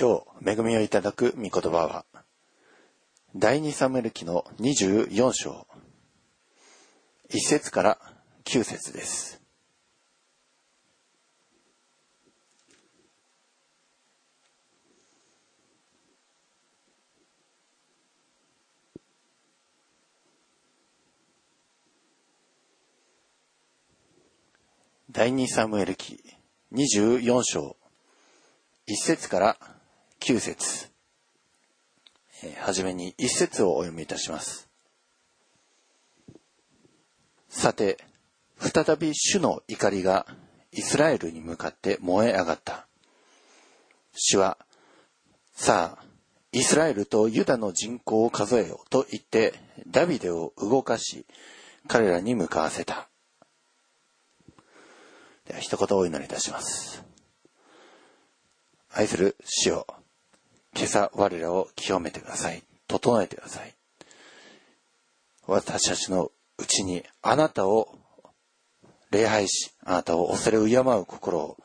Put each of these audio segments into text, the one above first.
今日、恵みをいただく御言葉は、第二サムエル記の24章、1節から9節です。第二サムエル記24章1節から9節えーはじめに1節をお読みいたします。さて、再び主の怒りがイスラエルに向かって燃え上がった。主は、さあ、イスラエルとユダの人口を数えよと言って、ダビデを動かし、彼らに向かわせた。では一言お祈りいたします。愛する主よ、今朝我らを清めてください。整えてください。私たちのうちにあなたを礼拝し、あなたを恐れ敬う心を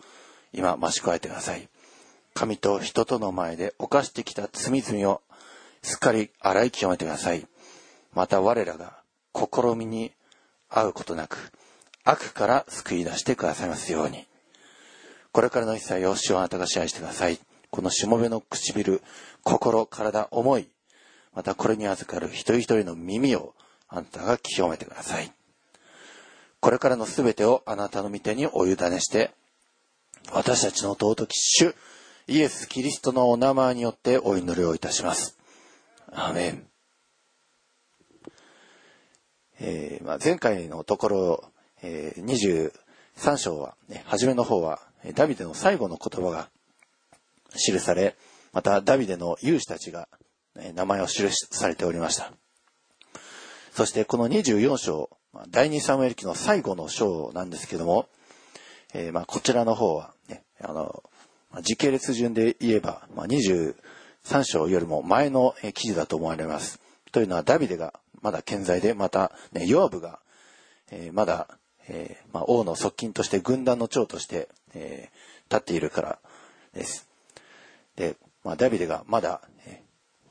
今増し加えてください。神と人との前で犯してきた罪々をすっかり洗い清めてください。また我らが試みに合うことなく悪から救い出してくださいますように。これからの一切を主をあなたが支配してください。このしもべの唇、心、体、思い、またこれに預かる一人一人の耳をあなたが清めてください。これからのすべてをあなたの御手にお委ねして、私たちの尊き主、イエス・キリストのお名前によってお祈りをいたします。アメン。えーまあ、前回のところ、えー23章は、ね、初めの方は、ダビデの最後の言葉が記され、またダビデの勇士たちが、名前を記されておりました。そしてこの24章、第2サムエル記の最後の章なんですけども、えーまあこちらの方は、ね、あの、時系列順で言えば、まあ、23章よりも前の記事だと思われます。というのはダビデがまだ健在で、また、ね、ヨアブが、えーまだ、えーまあ、王の側近として軍団の長として、えー立っているからです。で、まあ、ダビデがまだ、え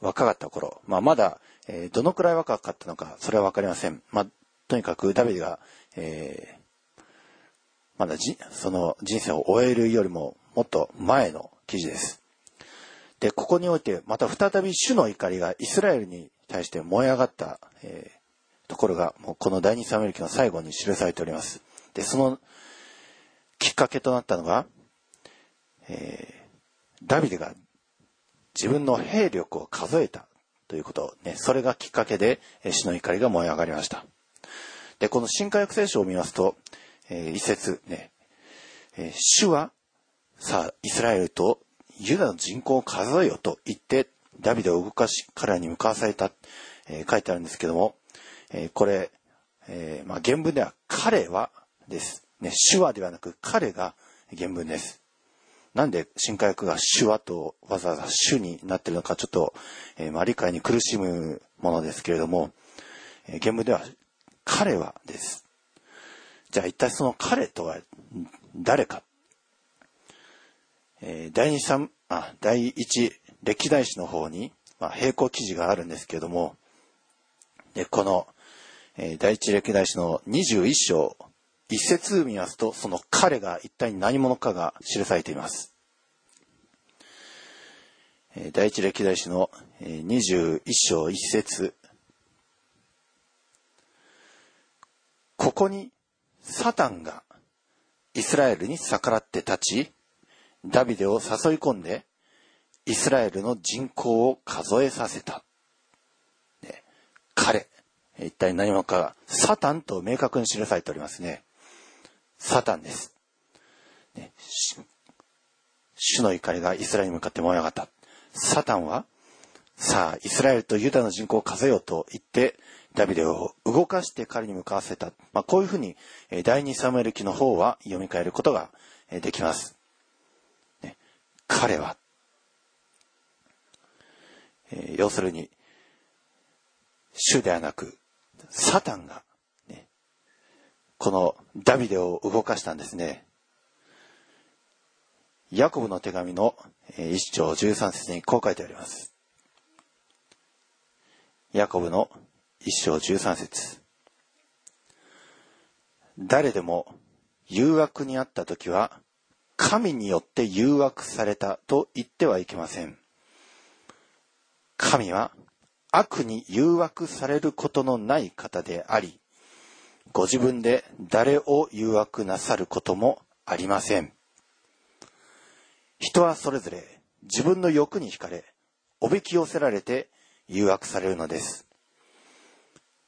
若かった頃、まあ、まだ、えどのくらい若かったのか、それはわかりません。まあ、とにかくダビデが、えーまだじ、その人生を終えるよりももっと前の記事です。で、ここにおいて、また再び主の怒りがイスラエルに対して燃え上がった、えーところが、もうこの第二サムエル記の最後に記されております。で、そのきっかけとなったのが、えーダビデが自分の兵力を数えたということ、ね、それがきっかけで、えー主の怒りが燃え上がりました。で、この新科学聖書を見ますと、えー一節ね、えー主は、さあ、イスラエルとユダの人口を数えよと言って、ダビデを動かし、彼らに向かわされた、えー書いてあるんですけども、えーこれ、えーまあ、原文では彼はです。ね、主はではなく彼が原文です。なんで新科学が主はとわざわざ主になってるのかちょっと、えーまあ、理解に苦しむものですけれども、えー原文では彼はです。じゃあ一体その彼とは誰か。えー第二三、あ、第一歴代史の方に、まあ、並行記事があるんですけれども、で、この、えー第一歴代史の21章、一節見ますと、その彼が一体何者かが記されています。第一歴代史の21章一節ここにサタンがイスラエルに逆らって立ち、ダビデを誘い込んで、イスラエルの人口を数えさせた。彼、一体何者かが、サタンと明確に記されておりますね。サタンです。ね主の怒りがイスラエルに向かって燃え上がった。サタンは、さあ、イスラエルとユダの人口を数えようと言って、ダビデを動かして彼に向かわせた。まあ、こういうふうに、第二サムエル記の方は読み替えることができます。ね彼は、えー要するに、主ではなく、サタンが、このダビデを動かしたんですね。ヤコブの手紙の一章13節にこう書いてあります。ヤコブの一章13節誰でも誘惑にあった時は神によって誘惑されたと言ってはいけません。神は悪に誘惑されることのない方であり、ご自分で誰を誘惑なさることもありません。人はそれぞれ自分の欲に惹かれ、おびき寄せられて誘惑されるのです。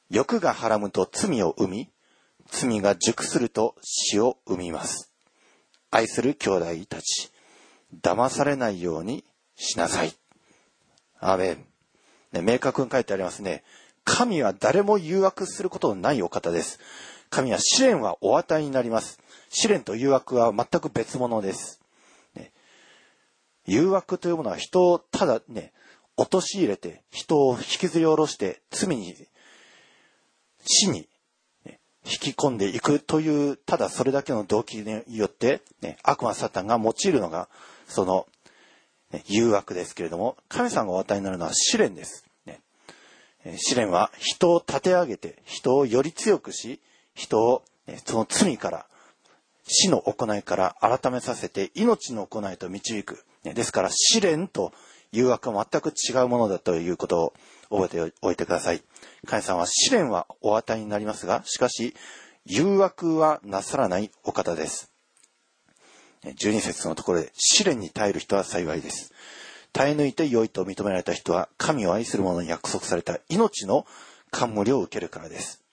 欲がはらむと罪を生み、罪が熟すると死を生みます。愛する兄弟たち、騙されないようにしなさい。アーメン。ね、明確に書いてありますね。神は誰も誘惑することのないお方です。神は試練はお与えになります。試練と誘惑は全く別物です。ね、誘惑というものは人をただね、陥れて、人を引きずり下ろして罪に、死に、ね、引き込んでいくという、ただそれだけの動機によって、ね、悪魔サタンが用いるのが、その誘惑ですけれども、神様がお与えになるのは試練です。試練は人を立て上げて、人をより強くし、人をその罪から、死の行いから改めさせて命の行いと導く。ですから試練と誘惑は全く違うものだということを覚えておいてください。神様は試練はお与えになりますが、しかし誘惑はなさらないお方です。12節のところで、試練に耐える人は幸いです。耐え抜いて良いと認められた人は、神を愛する者に約束された命の冠を受けるからです。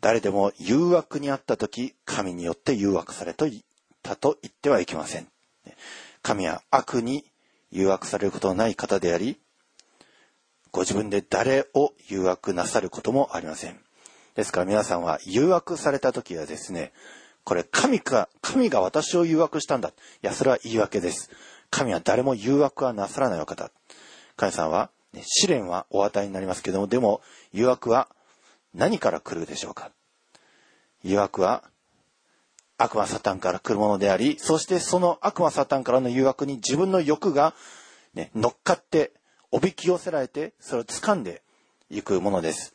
誰でも誘惑にあった時、神によって誘惑されたと言ってはいけません。神は悪に誘惑されることのない方であり、ご自分で誰を誘惑なさることもありません。ですから皆さんは誘惑された時はですね、これ神か、神が私を誘惑したんだ。いや、それは言い訳です。神は誰も誘惑はなさらないお方。神さんは、ね、試練はお与えになりますけども、でも、誘惑は何から来るでしょうか誘惑は悪魔サタンから来るものであり、そしてその悪魔サタンからの誘惑に自分の欲が、ね、乗っかって、おびき寄せられて、それを掴んでいくものです。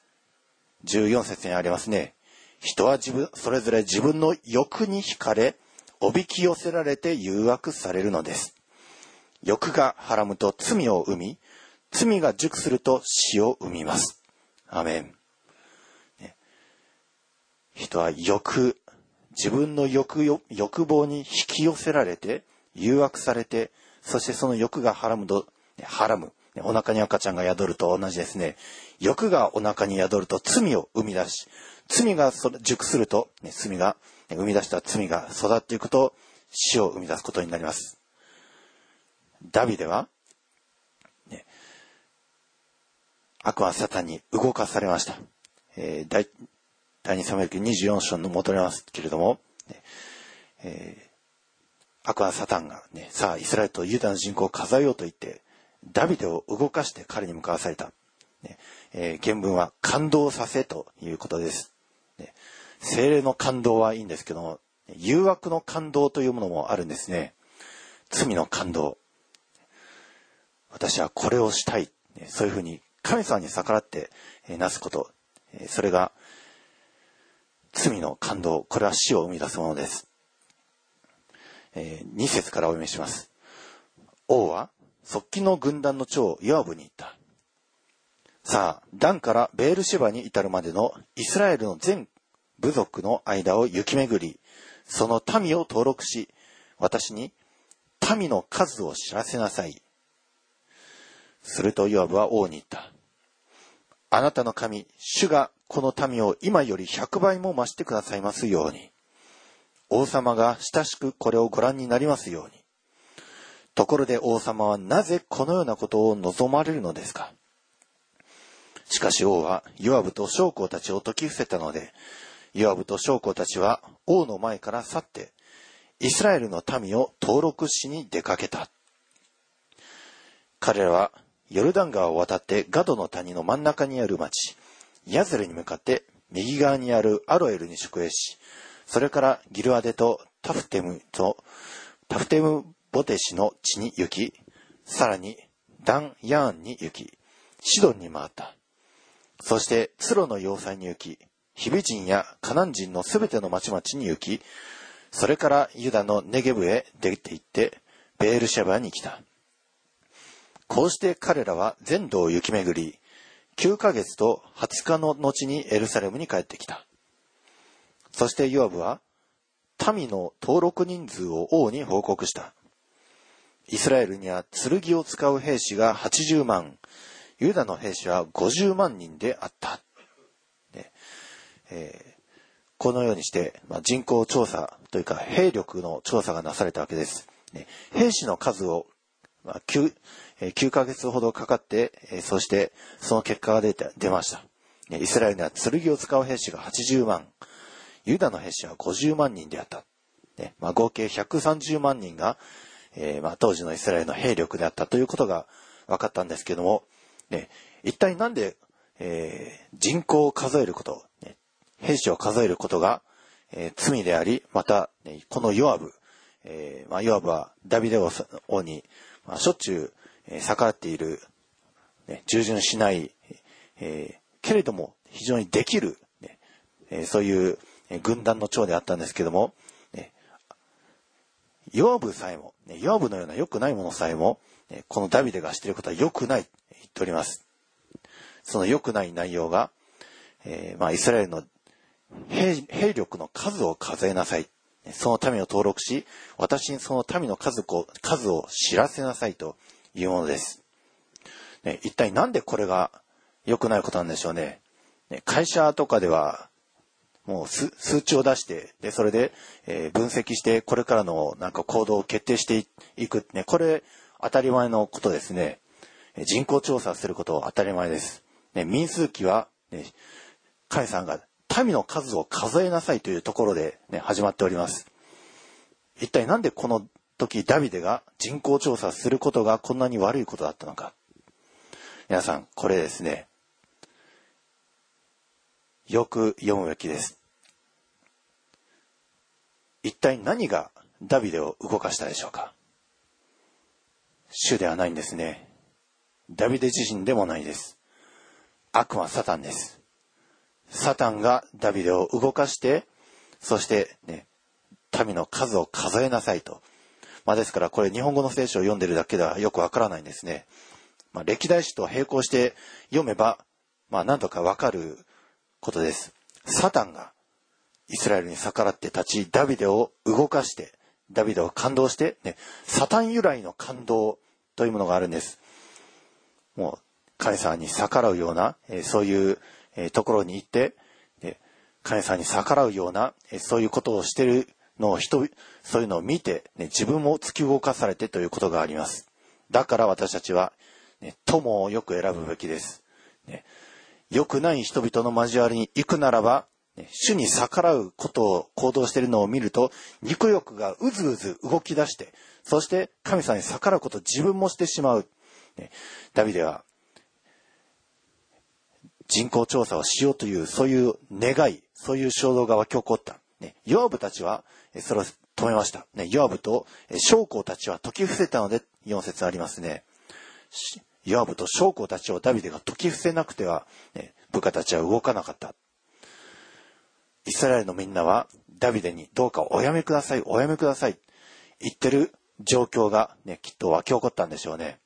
14節にありますね。人は自分、それぞれ自分の欲に惹かれ、おびき寄せられて誘惑されるのです。欲がはらむと罪を生み、罪が熟すると死を生みます。アメン。ね、人は欲、自分の欲欲望に引き寄せられて、誘惑されて、そしてその欲がはらむと、はらむ。お腹に赤ちゃんが宿ると同じですね。欲がお腹に宿ると罪を生み出し、罪が熟すると、罪が、生み出した罪が育っていくと、死を生み出すことになります。ダビデは、ね、悪魔サタンに動かされました。えー、第第2サムエル記24章の戻りますけれども、ねえー、悪魔サタンがね、さあ、イスラエルとユダの人口を数えようと言って、ダビデを動かして彼に向かわされた。ねえー、原文は感動させということです。ね、精霊の感動はいいんですけども、誘惑の感動というものもあるんですね。罪の感動。私はこれをしたい。そういうふうに神様に逆らってなすこと。それが罪の感動。これは死を生み出すものです。2節からお読みします。王は側近の軍団の長ヨアブに言った。さあ、ダンからベールシバに至るまでのイスラエルの全部族の間を行き巡り、その民を登録し、私に民の数を知らせなさい。するとヨアブは王に言った。あなたの神、主がこの民を今より100倍も増してくださいますように。王様が親しくこれをご覧になりますように。ところで王様はなぜこのようなことを望まれるのですか？しかし王はヨアブと将校たちを解き伏せたので、ヨアブと将校たちは王の前から去って、イスラエルの民を登録しに出かけた。彼らはヨルダン川を渡ってガドの谷の真ん中にある町、ヤゼルに向かって右側にあるアロエルに宿営し、それからギルアデとタフテムとタフテムボテシの地に行き、さらにダン・ヤーンに行き、シドンに回った。そしてツロの要塞に行き、ヒビ人やカナン人のすべての町々に行き、それからユダのネゲブへ出て行って、ベールシャバに来た。こうして彼らは全土を行き巡り、9ヶ月と20日の後にエルサレムに帰ってきた。そしてヨアブは、民の登録人数を王に報告した。イスラエルには剣を使う兵士が80万、ユダの兵士は50万人であった。ねえー、このようにして、まあ、人口調査というか兵力の調査がなされたわけです。ね、兵士の数を、まあ、9, 9ヶ月ほどかかって、そしてその結果が出て出ました。イスラエルには剣を使う兵士が80万、ユダの兵士は50万人であった。ねまあ、合計130万人が、えー、まあ、当時のイスラエルの兵力であったということが分かったんですけども、ね、一体なんで、えー、人口を数えること、ね、兵士を数えることが、えー、罪であり、また、ね、このヨアブ、えー、まあ、ヨアブはダビデ王に、まあ、しょっちゅう、逆らっている、ね、従順しない、え、けれども非常にできる、ねえ、そういう、軍団の長であったんですけども、ね、ヨアブさえも、ね、ヨアブのような良くないものさえも、ね、このダビデがしていることは良くないと言っております。その良くない内容が、えー、まあ、イスラエルの兵兵力の数を数えなさい。その民を登録し、私にその民の数を数を知らせなさいというものです。ね、一体なんでこれが良くないことなんでしょうね。ね会社とかでは、もう数値を出して、で、それで、えー、分析して、これからのなんか行動を決定していく。ね、これ、当たり前のことですね。人口調査すること当たり前です。ね、民数記は、ね、カイさんが民の数を数えなさいというところで、ね、始まっております。一体なんでこの時ダビデが人口調査することがこんなに悪いことだったのか。皆さん、これですね、よく読むべきです。一体何がダビデを動かしたでしょうか主ではないんですね。ダビデ自身でもないです。悪魔サタンです。サタンがダビデを動かして、そしてね、民の数を数えなさいと。まあですからこれ日本語の聖書を読んでるだけではよくわからないんですね。まあ歴代史と並行して読めば、まあなんとかわかることです。サタンがイスラエルに逆らって立ち、ダビデを動かして、ダビデを感動して、ね、サタン由来の感動というものがあるんです。もう、神様に逆らうような、えー、そういうえところに行って、で、神様に逆らうような、えそういうことをしてるの人、そういうのを見て、ね、自分も突き動かされてということがあります。だから私たちは、ね、友をよく選ぶべきです。ね、良くない人々の交わりに行くならば、ね、主に逆らうことを行動しているのを見ると、肉欲がうずうず動き出して、そして神様に逆らうことを自分もしてしまう。ね、ダビデは人口調査をしようという、そういう願い、そういう衝動が湧き起こった。ね、ヨアブたちは、それを止めました。ね、ヨアブと将校たちは解き伏せたので、4節ありますね。ヨアブと将校たちをダビデが解き伏せなくては、ね、部下たちは動かなかった。イスラエルのみんなは、ダビデにどうかおやめください、おやめください、言ってる状況がね、きっと湧き起こったんでしょうね。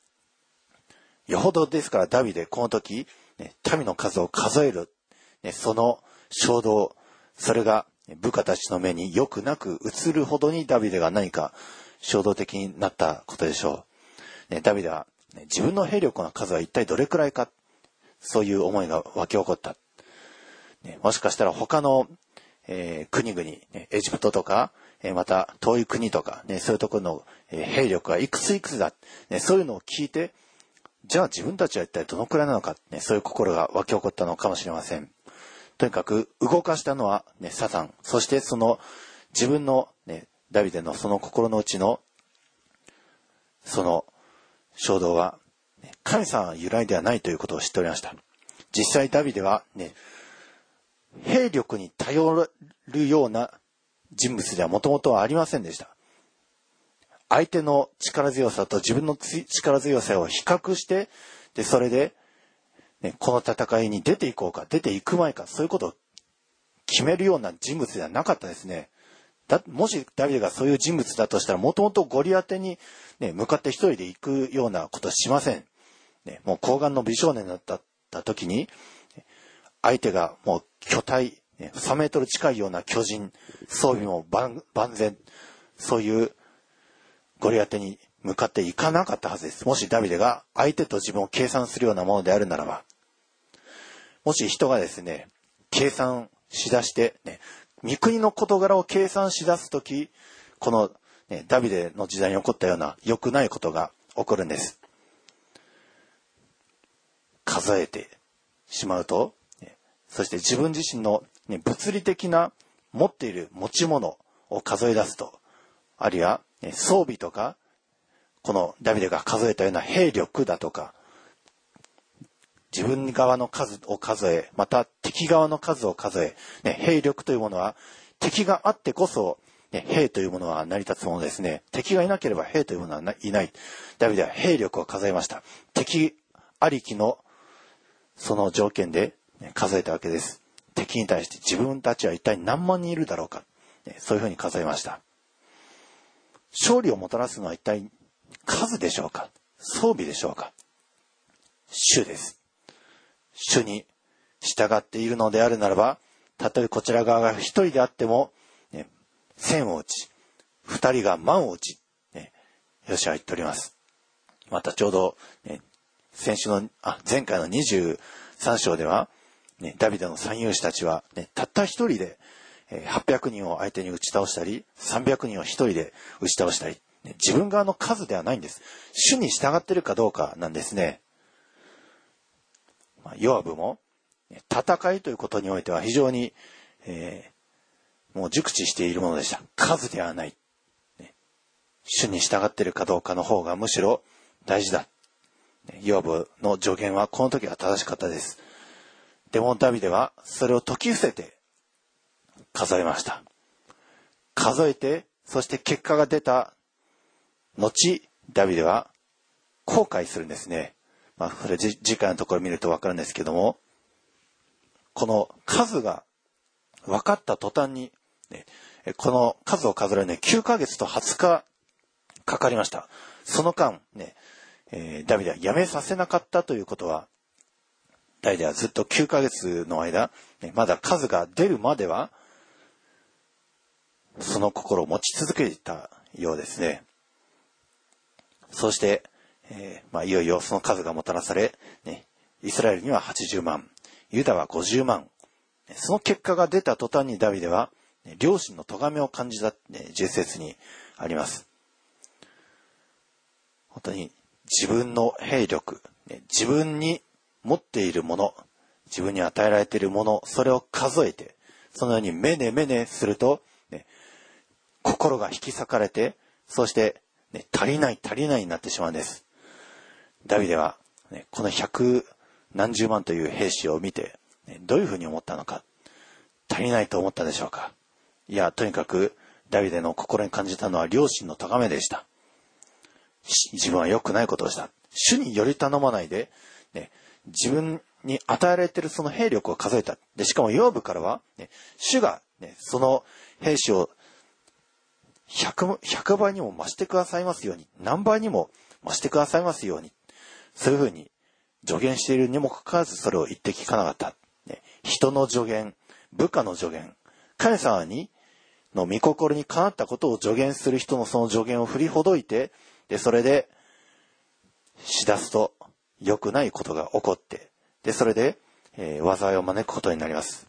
よほどですからダビデ、この時、ね、民の数を数える、ね、その衝動、それが部下たちの目によくなく映るほどにダビデが何か衝動的になったことでしょう。ダビデは、自分の兵力の数は一体どれくらいか、そういう思いが湧き起こった。もしかしたら他の、国々、エジプトとか、また遠い国とか、そういうところの、兵力がいくついくつだ、そういうのを聞いて、じゃあ自分たちは一体どのくらいなのか、そういう心が湧き起こったのかもしれません。とにかく動かしたのは、ね、サタン。そしてその自分の、ね、ダビデのその心の内のその衝動は、ね、神様由来ではないということを知っておりました。実際ダビデはね、兵力に頼るような人物ではもともとはありませんでした。相手の力強さと自分の力強さを比較して、で、それで、ね、この戦いに出ていこうか、出ていく前か、そういうことを決めるような人物ではなかったですね。だもしダビデがそういう人物だとしたら、もともとゴリアテに、ね、向かって一人で行くようなことしません。ね、もう睾丸の美少年だった時に、相手がもう巨体、3メートル近いような巨人、装備も万全、そういうゴリアテに向かっていかなかったはずです。もしダビデが相手と自分を計算するようなものであるならば、もし人がですね、計算しだして、ね、三国の事柄を計算しだすとき、この、ね、ダビデの時代に起こったような良くないことが起こるんです。数えてしまうと、そして自分自身の、ね、物理的な持っている持ち物を数え出すと、あるいは、ね、装備とか、このダビデが数えたような兵力だとか、自分側の数を数え、また敵側の数を数え、ね、兵力というものは、敵があってこそ、ね、兵というものは成り立つものですね。敵がいなければ兵というものはいない。ダビデは兵力を数えました。敵ありきのその条件で、ね、数えたわけです。敵に対して自分たちは一体何万人いるだろうか。ね、そういうふうに数えました。勝利をもたらすのは一体数でしょうか装備でしょうか主です。主に従っているのであるならば、たとえこちら側が一人であっても、ね、千を打ち、二人が万を打ち、ね、よしは言っております。またちょうど、ね、先週の、あ、前回の23章では、ね、ダビデの三勇士たちは、ね、たった一人で、800人を相手に打ち倒したり、300人を一人で打ち倒したり、自分側の数ではないんです。主に従っているかどうかなんですね。まあ、ヨアブも、戦いということにおいては非常に、えー、もう熟知しているものでした。数ではない。ね、主に従っているかどうかの方がむしろ大事だ。ヨアブの助言はこの時は正しかったです。でもダビデはそれを解き伏せて数えました。数えて、そして結果が出た後、ダビデは後悔するんですね。まあ、これ次回のところ見るとわかるんですけども、この数が分かった途端に、ね、この数を数えるね、9ヶ月と20日かかりました。その間、ね、えー、ダビデは辞めさせなかったということは、ダビデはずっと9ヶ月の間、ね、まだ数が出るまでは、その心を持ち続けていたようですね。そして、えー、まあ、いよいよその数がもたらされ、ね、イスラエルには80万、ユダは50万。その結果が出た途端にダビデは、両親の咎めを感じた、ね、十節にあります。本当に自分の兵力、自分に持っているもの、自分に与えられているもの、それを数えて、そのようにめねめねすると、ね、心が引き裂かれて、そして、ね、足りない足りないになってしまうんです。ダビデは、ね、この百何十万という兵士を見て、ね、どういうふうに思ったのか。足りないと思ったでしょうか。いや、とにかく、ダビデの心に感じたのは両親の咎めでした。自分は良くないことをした。主により頼まないで、ね、自分に与えられているその兵力を数えた。で、しかも養部からは、ね、主が、ね、その兵士を100、100倍にも増してくださいますように、何倍にも増してくださいますように、そういうふうに助言しているにもかかわらずそれを言って聞かなかった。ね、人の助言、部下の助言、神様に、の御心にかなったことを助言する人のその助言を振りほどいて、で、それで、しだすと良くないことが起こって、で、それで、えー、災いを招くことになります。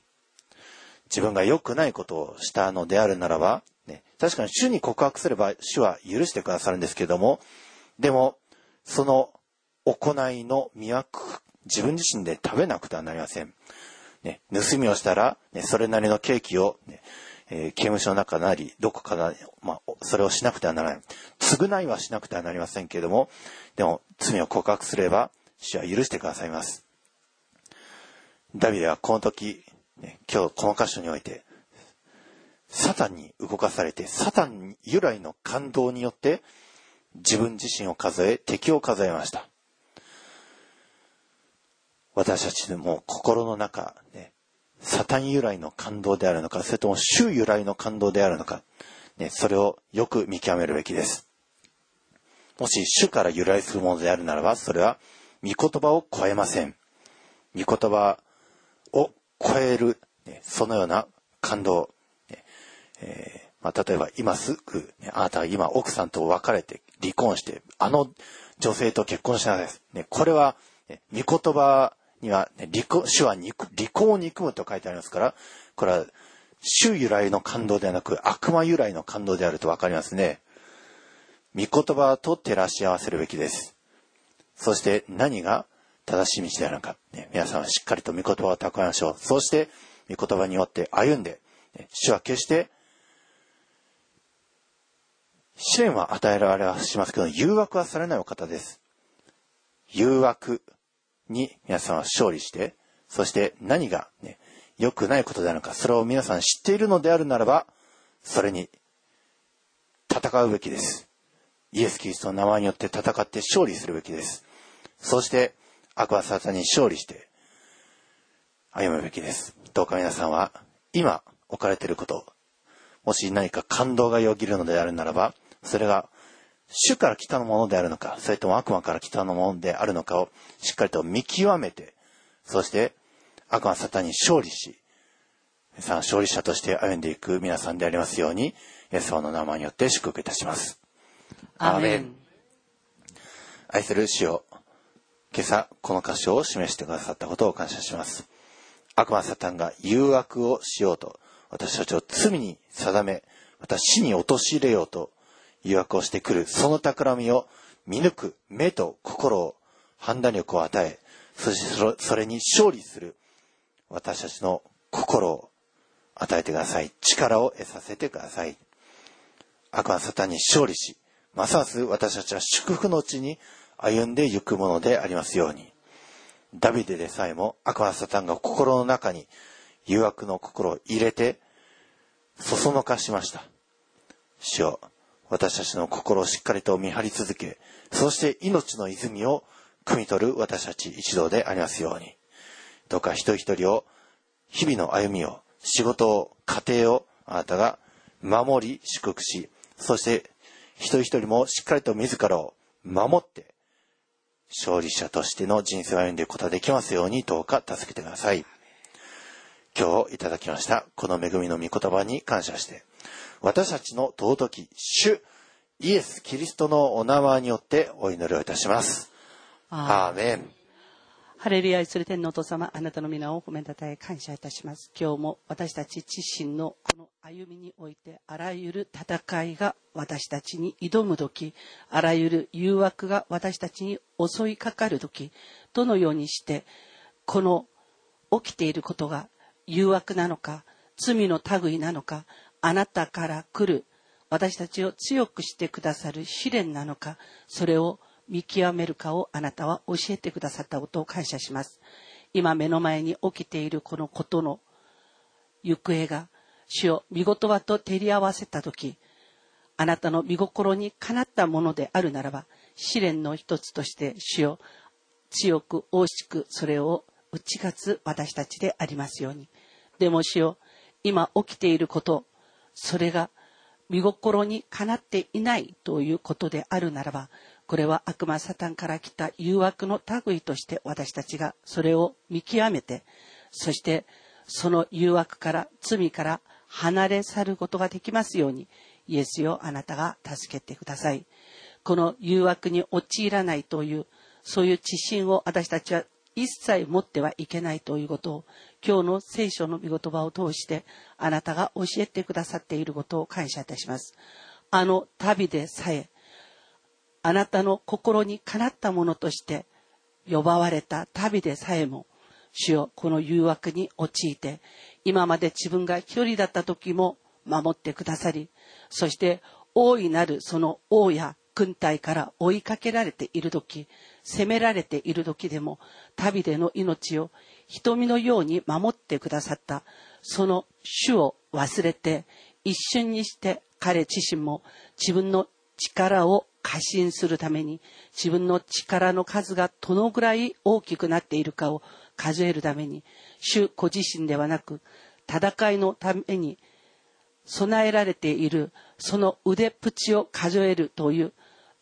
自分が良くないことをしたのであるならば、ね、確かに主に告白すれば主は許してくださるんですけれども、でも、その行いの都、自分自身で食べなくてはなりません。ね、盗みをしたら、ね、それなりのケーキを、ね、えー、刑務所の中なり、どこかな、まあ、それをしなくてはならない。償いはしなくてはなりませんけれども、でも、罪を告白すれば、主は許してくださいます。ダビデはこの時、ね、今日この箇所において、サタンに動かされて、サタン由来の感動によって、自分自身を数え、敵を数えました。私たちでも心の中、ね、サタン由来の感動であるのか、それとも主由来の感動であるのか、ね、それをよく見極めるべきです。もし主から由来するものであるならば、それは御言葉を超えません。御言葉を超える、ね、そのような感動。ねえー、まあ、例えば今すぐ、ね、あなたは今奥さんと別れて離婚して、あの女性と結婚したんです。ね、これは、ね、御言葉には、ね、離婚、主は離婚を憎むと書いてありますから、これは主由来の感動ではなく悪魔由来の感動であるとわかりますね。御言葉と照らし合わせるべきです。そして何が正しい道であるのか、ね、皆さんはしっかりと御言葉を蓄えましょう。そして、御言葉によって歩んで、ね、主は決して、試練は与えられはしますけど、誘惑はされないお方です。誘惑に皆さんは勝利して、そして何がね、良くないことであるのか、それを皆さん知っているのであるならば、それに戦うべきです。イエス・キリストの名前によって戦って勝利するべきです。そして、悪魔サタンに勝利して歩むべきです。どうか皆さんは今置かれていること、もし何か感動がよぎるのであるならば、それが主から来たものであるのか、それとも悪魔から来たものであるのかをしっかりと見極めて、そして悪魔サタンに勝利し、皆さん勝利者として歩んでいく皆さんでありますように、イエス様の名前によって祝福いたします。アーメン。愛する主よ、今朝この箇所を示してくださったことを感謝します。悪魔サタンが誘惑をしようと、私たちを罪に定め、また死に陥れようと誘惑をしてくる、その企みを見抜く目と心を、判断力を与え、そしてそれに勝利する私たちの心を与えてください。力を得させてください。悪魔サタンに勝利し、ますます私たちは祝福の地に歩んでゆくものでありますように。ダビデでさえも悪魔サタンが心の中に誘惑の心を入れて、そそのかしました。主よ、私たちの心をしっかりと見張り続け、そして命の泉を汲み取る私たち一同でありますように。どうか一人一人を、日々の歩みを、仕事を、家庭を、あなたが守り、祝福し、そして一人一人もしっかりと自らを守って、勝利者としての人生を歩んでいくことができますように、どうか助けてください。今日いただきました、この恵みの御言葉に感謝して、私たちの尊き主、イエス・キリストのお名前によってお祈りをいたします。アーメン。ハレルヤ愛する天のお父様、あなたの皆を褒めたたえ感謝いたします。今日も私たち自身のこの歩みにおいて、あらゆる戦いが私たちに挑む時、あらゆる誘惑が私たちに襲いかかる時、どのようにして、この起きていることが誘惑なのか、罪の類なのか、あなたから来る私たちを強くしてくださる試練なのか、それを見極めるかをあなたは教えてくださったことを感謝します。今目の前に起きているこのことの行方が主を見事はと照り合わせた時あなたの見心にかなったものであるならば試練の一つとして主を強く大しくそれを打ち勝つ私たちでありますようにでも主よ今起きていることそれが見心にかなっていないということであるならばこれは悪魔サタンから来た誘惑の類として私たちがそれを見極めて、そしてその誘惑から罪から離れ去ることができますように、イエスよあなたが助けてください。この誘惑に陥らないという、そういう知心を私たちは一切持ってはいけないということを、今日の聖書の御言葉を通して、あなたが教えてくださっていることを感謝いたします。あの旅でさえ、あなたの心にかなったものとして呼ばわれた旅でさえも、主よこの誘惑に陥って、今まで自分が一人だった時も守ってくださり、そして大いなるその王や軍隊から追いかけられている時、責められている時でも、旅での命を瞳のように守ってくださった、その主を忘れて、一瞬にして彼自身も自分の力を過信するために自分の力の数がどのぐらい大きくなっているかを数えるために主ご自身ではなく戦いのために備えられているその腕っぷちを数えるという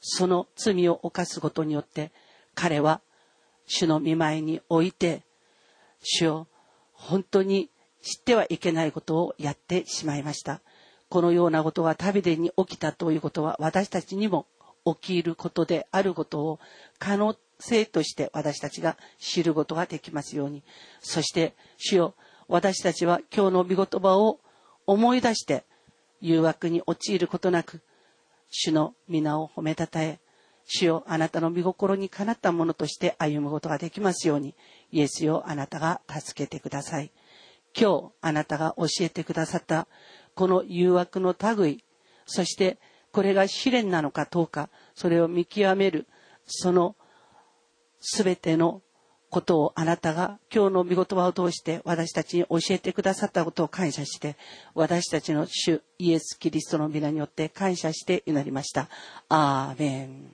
その罪を犯すことによって彼は主の見舞いにおいて主を本当に知ってはいけないことをやってしまいました。このようなことが旅でに起きたということは私たちにも起きることであることを可能性として私たちが知ることができますように。そして主よ私たちは今日の御言葉を思い出して誘惑に陥ることなく主の皆を褒めたたえ主よあなたの御心にかなったものとして歩むことができますようにイエスよあなたが助けてください。今日あなたが教えてくださったこの誘惑の類そしてこれが試練なのかどうかそれを見極めるその全てのことをあなたが今日の御言葉を通して私たちに教えてくださったことを感謝して私たちの主イエス・キリストの皆によって感謝して祈りました。アーメン